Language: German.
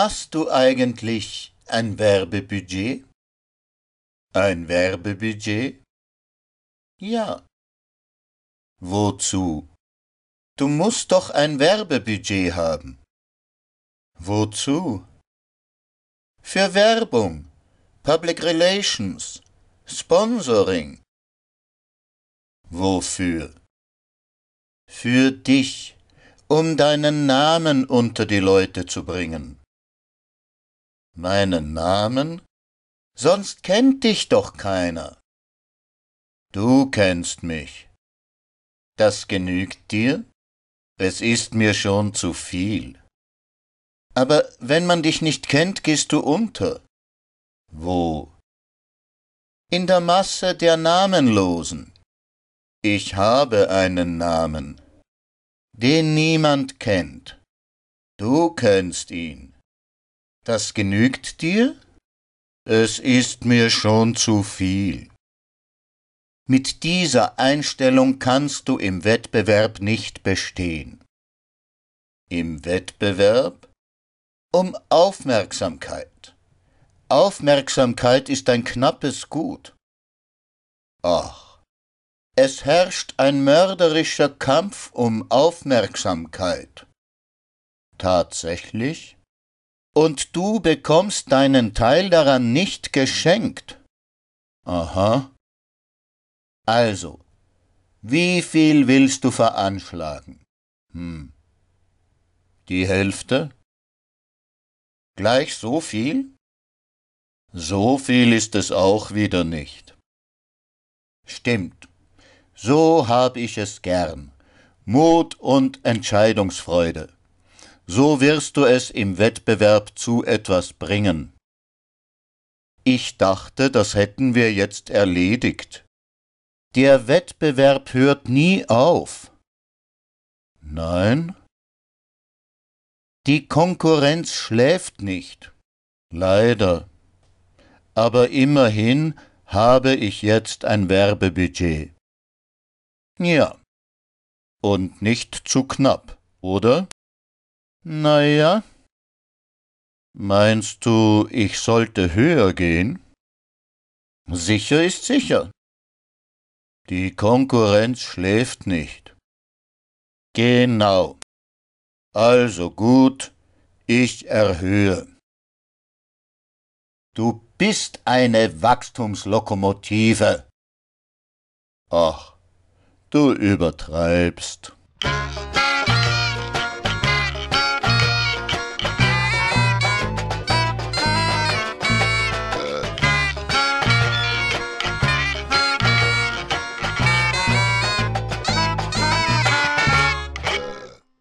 Hast du eigentlich ein Werbebudget? Ein Werbebudget? Ja. Wozu? Du musst doch ein Werbebudget haben. Wozu? Für Werbung, Public Relations, Sponsoring. Wofür? Für dich, um deinen Namen unter die Leute zu bringen. Meinen Namen? Sonst kennt dich doch keiner. Du kennst mich. Das genügt dir? Es ist mir schon zu viel. Aber wenn man dich nicht kennt, gehst du unter. Wo? In der Masse der Namenlosen. Ich habe einen Namen, den niemand kennt. Du kennst ihn. Das genügt dir? Es ist mir schon zu viel. Mit dieser Einstellung kannst du im Wettbewerb nicht bestehen. Im Wettbewerb? Um Aufmerksamkeit. Aufmerksamkeit ist ein knappes Gut. Ach, es herrscht ein mörderischer Kampf um Aufmerksamkeit. Tatsächlich? Und du bekommst deinen Teil daran nicht geschenkt. Aha. Also, wie viel willst du veranschlagen? Hm. Die Hälfte? Gleich so viel? So viel ist es auch wieder nicht. Stimmt, so hab ich es gern. Mut und Entscheidungsfreude. So wirst du es im Wettbewerb zu etwas bringen. Ich dachte, das hätten wir jetzt erledigt. Der Wettbewerb hört nie auf. Nein? Die Konkurrenz schläft nicht. Leider. Aber immerhin habe ich jetzt ein Werbebudget. Ja. Und nicht zu knapp, oder? Na ja. Meinst du, ich sollte höher gehen? Sicher ist sicher. Die Konkurrenz schläft nicht. Genau. Also gut, ich erhöhe. Du bist eine Wachstumslokomotive. Ach, du übertreibst.